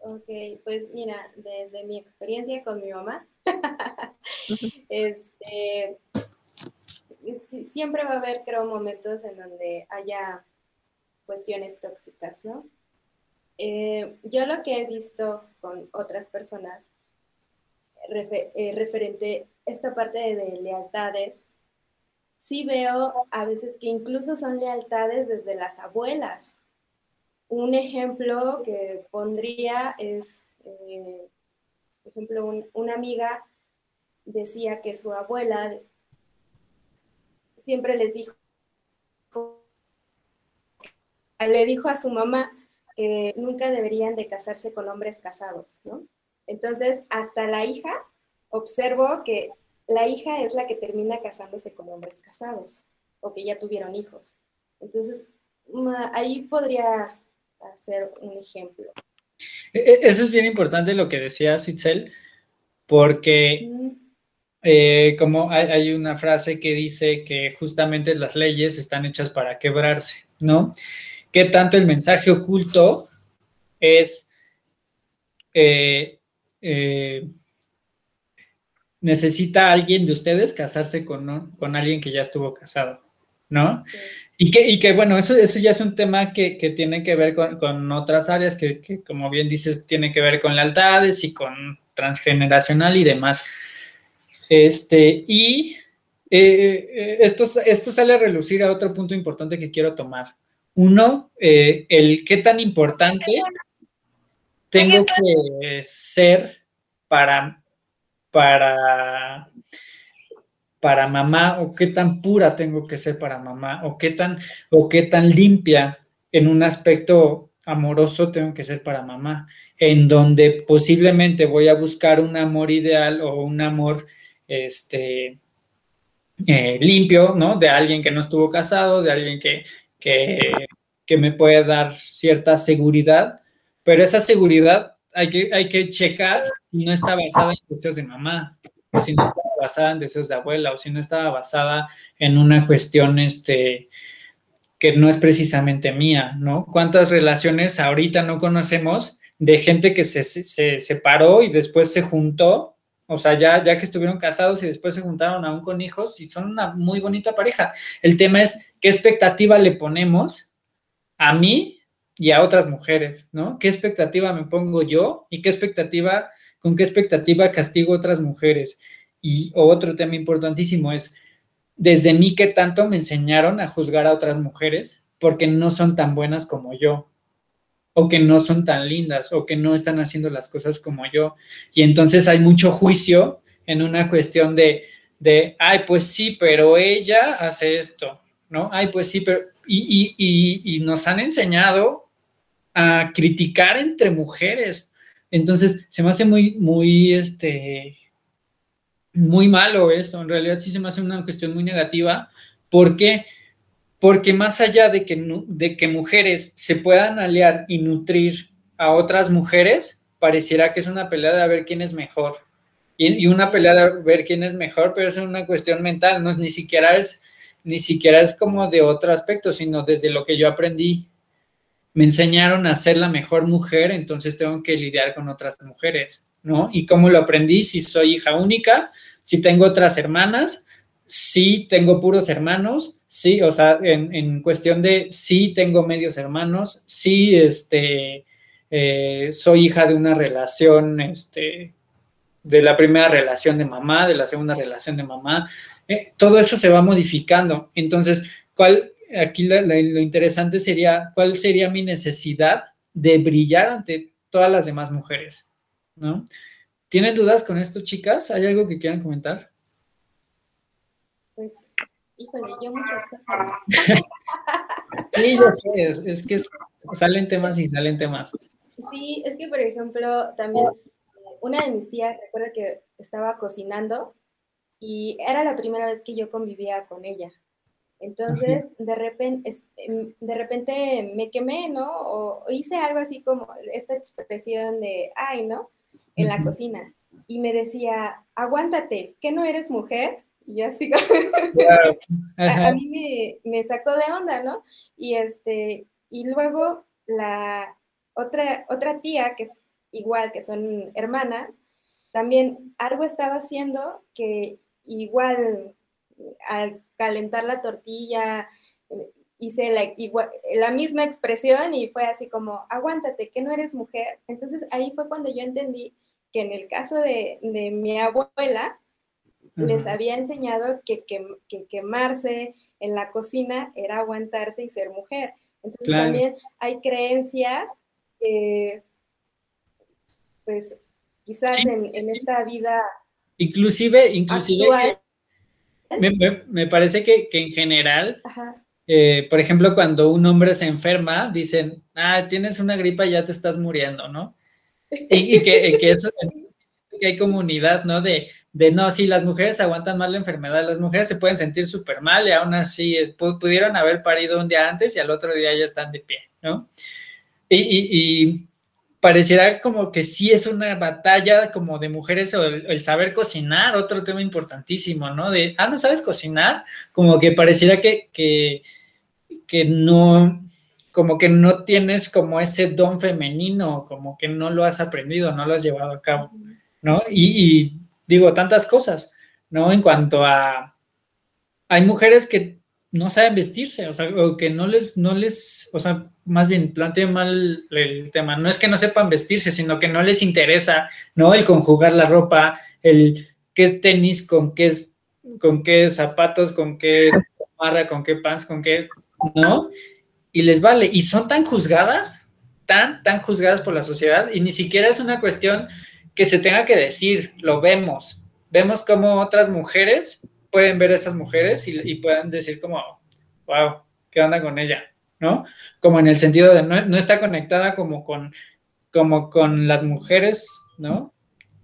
Ok, pues mira, desde mi experiencia con mi mamá, este, siempre va a haber, creo, momentos en donde haya cuestiones tóxicas, ¿no? Eh, yo lo que he visto con otras personas eh, referente a esta parte de, lealtades, sí veo a veces que incluso son lealtades desde las abuelas. Un ejemplo que pondría es, eh, por ejemplo, una amiga decía que su abuela siempre les dijo, le dijo a su mamá que nunca deberían de casarse con hombres casados, ¿no? Entonces, hasta la hija observó que la hija es la que termina casándose con hombres casados o que ya tuvieron hijos. Entonces, ahí podría hacer un ejemplo. E, e, eso es bien importante lo que decía Sitzel, porque eh, como hay, una frase que dice que justamente las leyes están hechas para quebrarse, ¿no? ¿Qué tanto el mensaje oculto es eh, eh, necesita alguien de ustedes casarse con, con alguien que ya estuvo casado, ¿no? Y que, y que, bueno, eso, eso ya es un tema que, tiene que ver con, otras áreas, que, como bien dices, tiene que ver con lealtades y con transgeneracional y demás. Este, y eh, esto, esto sale a relucir a otro punto importante que quiero tomar. Uno, eh, el qué tan importante tengo que ser para, para para mamá o qué tan pura tengo que ser para mamá o qué tan o qué tan limpia en un aspecto amoroso tengo que ser para mamá, en donde posiblemente voy a buscar un amor ideal o un amor este eh, limpio, ¿no? De alguien que no estuvo casado, de alguien que, que, que me puede dar cierta seguridad, pero esa seguridad hay que, hay que checar si no está basada en deseos de mamá, o si no está basada en deseos de abuela o si no estaba basada en una cuestión este, que no es precisamente mía, ¿no? ¿Cuántas relaciones ahorita no conocemos de gente que se, separó y después se juntó? O sea, ya, ya que estuvieron casados y después se juntaron aún con hijos y son una muy bonita pareja. El tema es qué expectativa le ponemos a mí y a otras mujeres, ¿no? ¿Qué expectativa me pongo yo y qué expectativa, con qué expectativa castigo a otras mujeres? Y otro tema importantísimo es, desde mí, ¿qué tanto me enseñaron a juzgar a otras mujeres porque no son tan buenas como yo? o que no son tan lindas o que no están haciendo las cosas como yo. Y entonces hay mucho juicio en una cuestión de, de ay, pues sí, pero ella hace esto, ¿no? Ay, pues sí, pero... Y, y, y nos han enseñado a criticar entre mujeres. Entonces, se me hace muy, muy, este, muy malo esto, en realidad sí se me hace una cuestión muy negativa. ¿Por qué? Porque más allá de que, de que mujeres se puedan aliar y nutrir a otras mujeres, pareciera que es una pelea de a ver quién es mejor. Y, una pelea de ver quién es mejor, pero es una cuestión mental, no ni siquiera es ni siquiera es como de otro aspecto, sino desde lo que yo aprendí. Me enseñaron a ser la mejor mujer, entonces tengo que lidiar con otras mujeres, ¿no? ¿Y cómo lo aprendí? Si soy hija única, si tengo otras hermanas, sí tengo puros hermanos, sí, o sea, en, cuestión de sí tengo medios hermanos, sí, este, eh, soy hija de una relación, este, de la primera relación de mamá, de la segunda relación de mamá, eh, todo eso se va modificando. Entonces, ¿cuál, aquí lo interesante sería, cuál sería mi necesidad de brillar ante todas las demás mujeres, ¿no? ¿Tienen dudas con esto, chicas? ¿Hay algo que quieran comentar? Pues, híjole, yo muchas cosas. sí, yo sé, es, que salen temas y salen temas. Sí, es que, por ejemplo, también una de mis tías, recuerda que estaba cocinando y era la primera vez que yo convivía con ella. Entonces, de repente, em, de repente me quemé, ¿no? O hice algo así como esta expresión de, ay, ¿no? en la cocina y me decía, aguántate, ¿que no eres mujer? Y yo así, a, mí me, sacó de onda, ¿no? Y, este, y luego la otra, otra tía, que es igual, que son hermanas, también algo estaba haciendo que igual al calentar la tortilla, hice la, la misma expresión y fue así como, aguántate, que no eres mujer. Entonces ahí fue cuando yo entendí que en el caso de, mi abuela, les había enseñado que, quemarse en la cocina era aguantarse y ser mujer. Entonces también hay creencias que, pues, quizás en, esta vida inclusive, inclusive Me, parece que, en general, eh, por ejemplo, cuando un hombre se enferma, dicen, ah, tienes una gripa ya te estás muriendo, ¿no? Y, que, que, eso que hay comunidad, ¿no? De, de no, si las mujeres aguantan mal la enfermedad, las mujeres se pueden sentir súper mal y aún así pudieron haber parido un día antes y al otro día ya están de pie, ¿no? Y, pareciera como que sí es una batalla como de mujeres o el, saber cocinar, otro tema importantísimo, ¿no? De, ah, no sabes cocinar, como que pareciera que, que, no, como que no tienes como ese don femenino, como que no lo has aprendido, no lo has llevado a cabo. ¿no? Y, digo, tantas cosas, ¿no? En cuanto a, hay mujeres que no saben vestirse, o sea, o que no les, no les, o sea, más bien planteo mal el tema, no es que no sepan vestirse, sino que no les interesa, ¿no? El conjugar la ropa, el qué tenis, con qué, con qué zapatos, con qué marra, con qué pants, con qué, ¿no? Y les vale, y son tan juzgadas, tan, tan juzgadas por la sociedad, y ni siquiera es una cuestión que se tenga que decir, lo vemos. Vemos como otras mujeres pueden ver a esas mujeres y, puedan decir como, wow, ¿qué onda con ella? ¿No? Como en el sentido de no, está conectada como con, como con las mujeres, ¿no?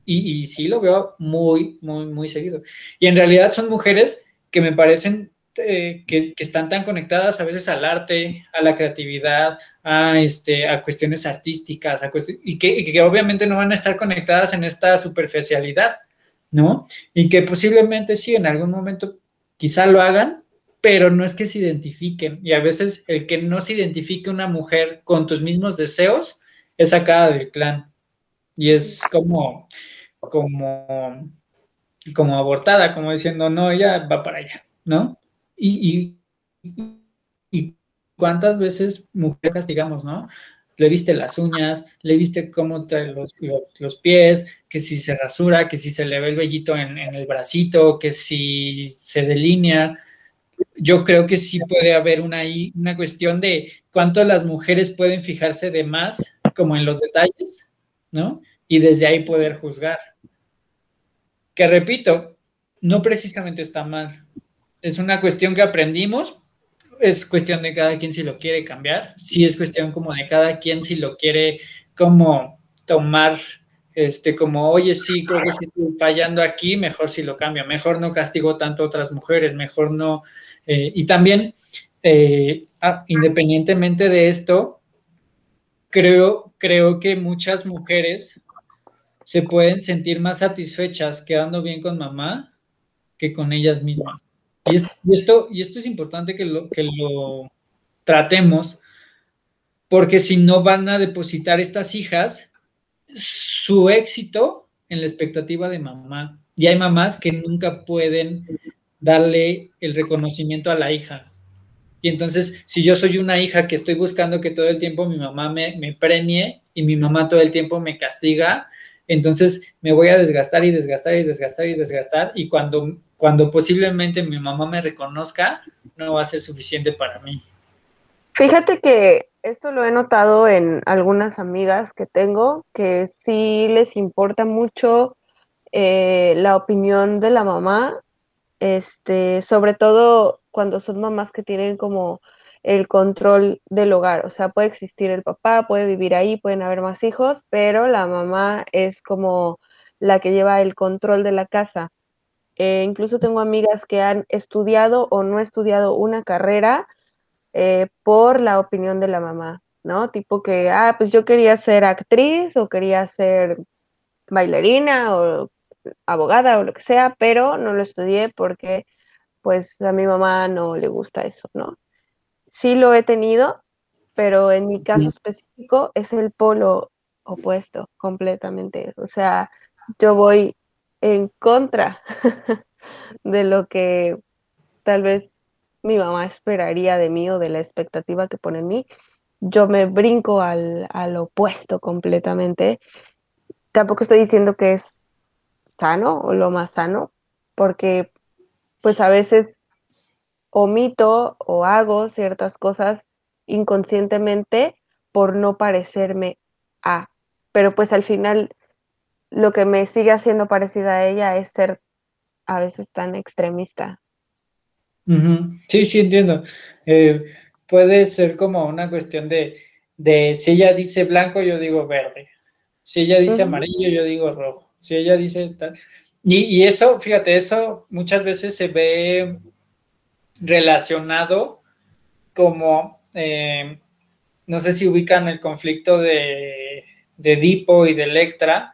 Y, sí lo veo muy, muy, muy seguido. Y en realidad son mujeres que me parecen eh, que, están tan conectadas a veces al arte, a la creatividad, a, este, a cuestiones artísticas, a y, que, obviamente no van a estar conectadas en esta superficialidad, ¿no? Y que posiblemente sí, en algún momento quizá lo hagan, pero no es que se identifiquen. Y a veces el que no se identifique una mujer con tus mismos deseos es sacada del clan. Y es como, como, como abortada, como diciendo, no, ella va para allá, ¿no? Y, y, cuántas veces mujer castigamos, ¿no? Le viste las uñas, le viste cómo trae los, los, pies, que si se rasura, que si se le ve el vellito en, el bracito, que si se delinea. Yo creo que sí puede haber una, una cuestión de cuánto las mujeres pueden fijarse de más, como en los detalles, ¿no? Y desde ahí poder juzgar. Que repito, no precisamente está mal, es una cuestión que aprendimos, es cuestión de cada quien si lo quiere cambiar, sí es cuestión como de cada quien si lo quiere como tomar, este, como, oye, sí, creo que estoy fallando aquí, mejor si lo cambio, mejor no castigo tanto a otras mujeres, mejor no. Eh, y también, eh, independientemente de esto, creo, creo que muchas mujeres se pueden sentir más satisfechas quedando bien con mamá que con ellas mismas. Y, esto, y esto es importante que lo, que lo tratemos, porque si no van a depositar estas hijas su éxito en la expectativa de mamá. Y hay mamás que nunca pueden darle el reconocimiento a la hija. Y entonces, si yo soy una hija que estoy buscando que todo el tiempo mi mamá me, me premie y mi mamá todo el tiempo me castiga, entonces me voy a desgastar y desgastar y desgastar y desgastar y cuando, cuando posiblemente mi mamá me reconozca, no va a ser suficiente para mí. Fíjate que esto lo he notado en algunas amigas que tengo, que sí les importa mucho eh, la opinión de la mamá, este, sobre todo cuando son mamás que tienen como el control del hogar. O sea, puede existir el papá, puede vivir ahí, pueden haber más hijos, pero la mamá es como la que lleva el control de la casa. Eh, incluso tengo amigas que han estudiado o no estudiado una carrera eh, por la opinión de la mamá, ¿no? Tipo que, ah, pues yo quería ser actriz o quería ser bailarina o abogada o lo que sea, pero no lo estudié porque pues a mi mamá no le gusta eso, ¿no? sí lo he tenido, pero en mi caso específico es el polo opuesto completamente. O sea, yo voy en contra de lo que tal vez mi mamá esperaría de mí o de la expectativa que pone en mí. Yo me brinco al, al opuesto completamente. Tampoco estoy diciendo que es sano o lo más sano, porque pues a veces omito o hago ciertas cosas inconscientemente por no parecerme a. Pero pues al final lo que me sigue haciendo parecida a ella es ser a veces tan extremista, Sí, sí, entiendo. Eh, puede ser como una cuestión de, de, si ella dice blanco, yo digo verde. Si ella dice amarillo, yo digo rojo. Si ella dice tal. Y, y, eso, fíjate, eso muchas veces se ve relacionado como, eh, no sé si ubican el conflicto de, de Edipo y de Electra,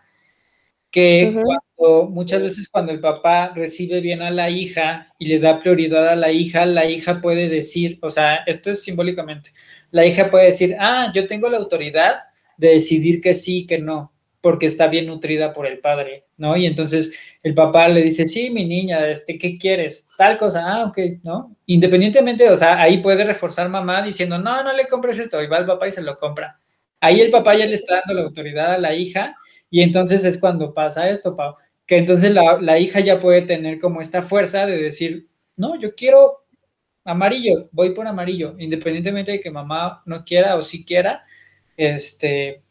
que cuando, muchas veces cuando el papá recibe bien a la hija y le da prioridad a la hija, la hija puede decir, o sea, esto es simbólicamente, la hija puede decir, ah, yo tengo la autoridad de decidir que sí, que no, porque está bien nutrida por el padre, ¿no? Y entonces el papá le dice, sí, mi niña, este, ¿qué quieres? Tal cosa, ah, ok, ¿no? Independientemente, o sea, ahí puede reforzar mamá diciendo, no, no le compres esto, y va el papá y se lo compra. Ahí el papá ya le está dando la autoridad a la hija y entonces es cuando pasa esto, Pau, que entonces la, hija ya puede tener como esta fuerza de decir, no, yo quiero amarillo, voy por amarillo, independientemente de que mamá no quiera o sí quiera, este,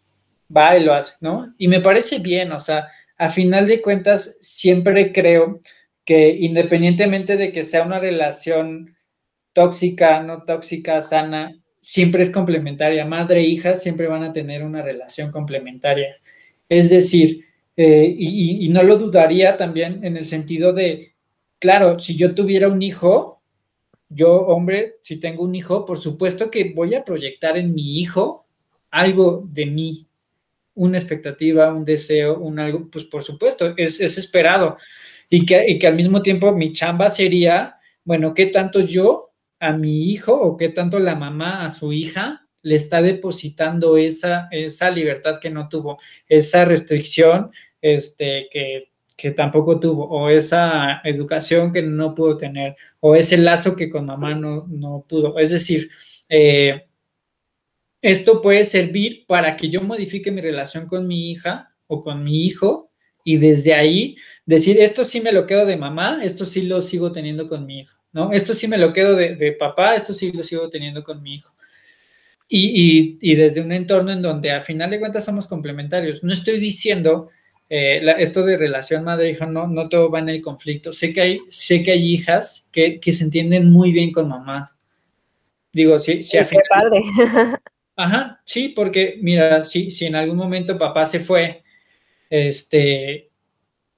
va y lo hace, ¿no? Y me parece bien, o sea, a final de cuentas, siempre creo que independientemente de que sea una relación tóxica, no tóxica, sana, siempre es complementaria. Madre e hija siempre van a tener una relación complementaria. Es decir, eh, y, no lo dudaría también en el sentido de, claro, si yo tuviera un hijo, yo, hombre, si tengo un hijo, por supuesto que voy a proyectar en mi hijo algo de mí, una expectativa, un deseo, un algo, pues por supuesto, es, esperado. Y que, y que al mismo tiempo mi chamba sería, bueno, ¿qué tanto yo a mi hijo o qué tanto la mamá a su hija le está depositando esa, esa libertad que no tuvo, esa restricción este, que, que tampoco tuvo, o esa educación que no pudo tener, o ese lazo que con mamá no, no pudo. Es decir, eh, esto puede servir para que yo modifique mi relación con mi hija o con mi hijo y desde ahí decir, esto sí me lo quedo de mamá, esto sí lo sigo teniendo con mi hijo, ¿no? Esto sí me lo quedo de, de papá, esto sí lo sigo teniendo con mi hijo y, desde un entorno en donde a final de cuentas somos complementarios. No estoy diciendo eh, esto de relación madre-hija, no, no todo va en el conflicto. Sé que hay, sé que hay hijas que, se entienden muy bien con mamás. Digo, si, si padre. Ajá, sí, porque mira, si, si en algún momento papá se fue, este,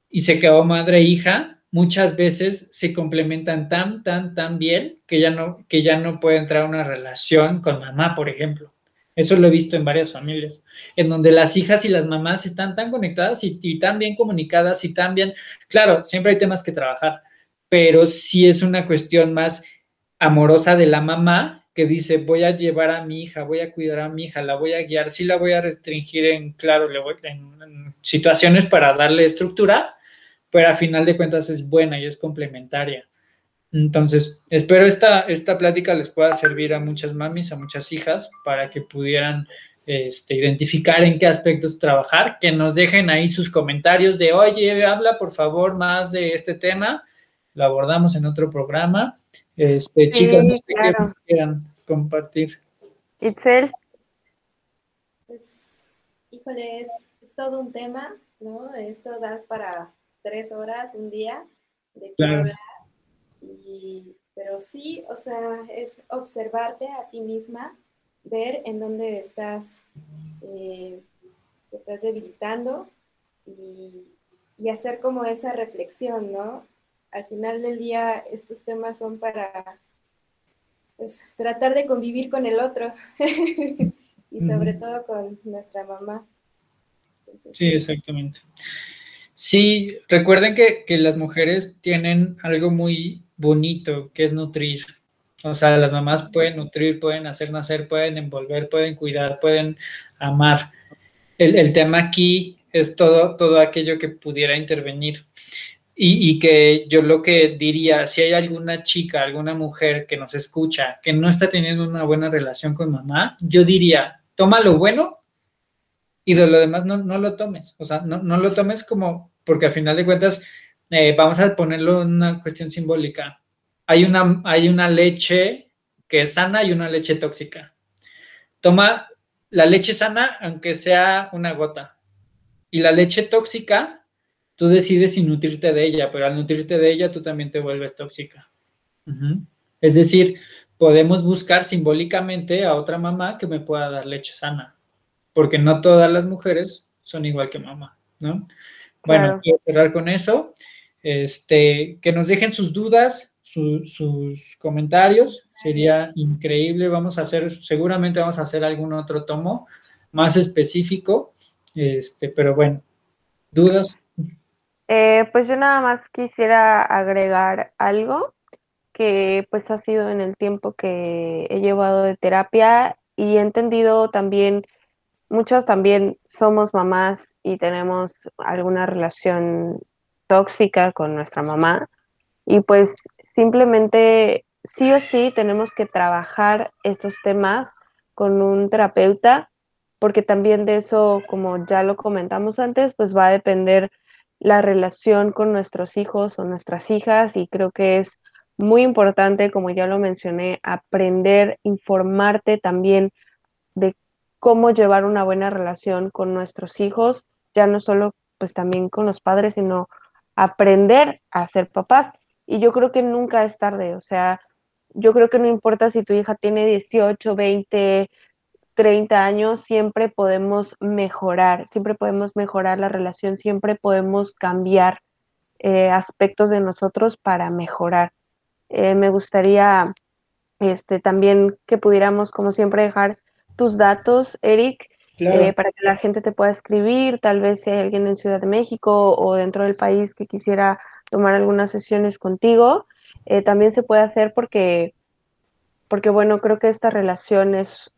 y se quedó madre e hija, muchas veces se complementan tan, tan, tan bien que ya no, que ya no puede entrar una relación con mamá, por ejemplo. Eso lo he visto en varias familias, en donde las hijas y las mamás están tan conectadas y, tan bien comunicadas y tan bien, claro, siempre hay temas que trabajar, pero sí es una cuestión más amorosa de la mamá que dice, voy a llevar a mi hija, voy a cuidar a mi hija, la voy a guiar, sí la voy a restringir en, claro, le voy, en situaciones para darle estructura, pero a final de cuentas es buena y es complementaria. Entonces, espero esta, esta plática les pueda servir a muchas mamis, a muchas hijas, para que pudieran este, identificar en qué aspectos trabajar, que nos dejen ahí sus comentarios de, oye, habla por favor más de este tema, lo abordamos en otro programa. Este, chicas, no sé qué quieran compartir. Itzel. Pues, híjole, es, es todo un tema, ¿no? Esto da para tres horas, un día, de qué pero sí, o sea, es observarte a ti misma, ver en dónde estás, eh, estás debilitando y, hacer como esa reflexión, ¿no? Al final del día, estos temas son para pues, tratar de convivir con el otro y sobre todo con nuestra mamá. sí, exactamente. Sí, recuerden que, las mujeres tienen algo muy bonito, que es nutrir. O sea, las mamás pueden nutrir, pueden hacer nacer, pueden envolver, pueden cuidar, pueden amar. El, tema aquí es todo, todo aquello que pudiera intervenir. Y, y, que yo lo que diría, si hay alguna chica, alguna mujer que nos escucha, que no está teniendo una buena relación con mamá, yo diría, toma lo bueno y de lo demás no, no lo tomes. O sea, no, no lo tomes como porque al final de cuentas, eh, vamos a ponerlo en una cuestión simbólica. Hay una, hay una leche que es sana y una leche tóxica. Toma la leche sana, aunque sea una gota. Y la leche tóxica, tú decides si nutrirte de ella, pero al nutrirte de ella, tú también te vuelves tóxica. Es decir, podemos buscar simbólicamente a otra mamá que me pueda dar leche sana, porque no todas las mujeres son igual que mamá, ¿no? Bueno, quiero cerrar con eso. Este, que nos dejen sus dudas, sus comentarios, sería increíble. Vamos a hacer, seguramente vamos a hacer algún otro tomo más específico, este, pero bueno, dudas. Eh, pues yo nada más quisiera agregar algo que pues ha sido en el tiempo que he llevado de terapia y he entendido también, muchas también somos mamás y tenemos alguna relación tóxica con nuestra mamá. Y pues simplemente sí o sí tenemos que trabajar estos temas con un terapeuta porque también de eso, como ya lo comentamos antes, pues va a depender la relación con nuestros hijos o nuestras hijas. Y creo que es muy importante, como ya lo mencioné, aprender, informarte también de cómo llevar una buena relación con nuestros hijos, ya no solo pues también con los padres, sino aprender a ser papás. Y yo creo que nunca es tarde, o sea, yo creo que no importa si tu hija tiene 18, 20, 30 años, siempre podemos mejorar, siempre podemos mejorar la relación, siempre podemos cambiar eh, aspectos de nosotros para mejorar. Eh, me gustaría este, también que pudiéramos, como siempre, dejar tus datos, Eric, eh, para que la gente te pueda escribir, tal vez si hay alguien en Ciudad de México o dentro del país que quisiera tomar algunas sesiones contigo, también se puede hacer porque, porque, bueno, creo que esta relación es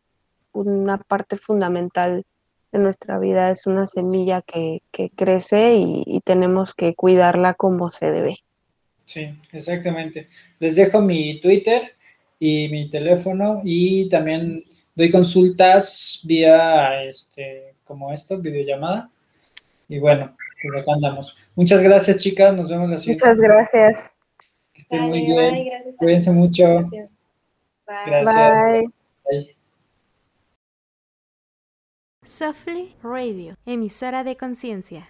una parte fundamental de nuestra vida, es una semilla que, crece y, tenemos que cuidarla como se debe. Sí, exactamente. Les dejo mi Twitter y mi teléfono y también doy consultas vía, este, como esto, videollamada. Y bueno, pues acá andamos. Muchas gracias, chicas. Nos vemos la siguiente. Muchas gracias. Que estén muy bien. Cuídense mucho. Gracias. Bye. Bye. Softly Radio, emisora de conciencia.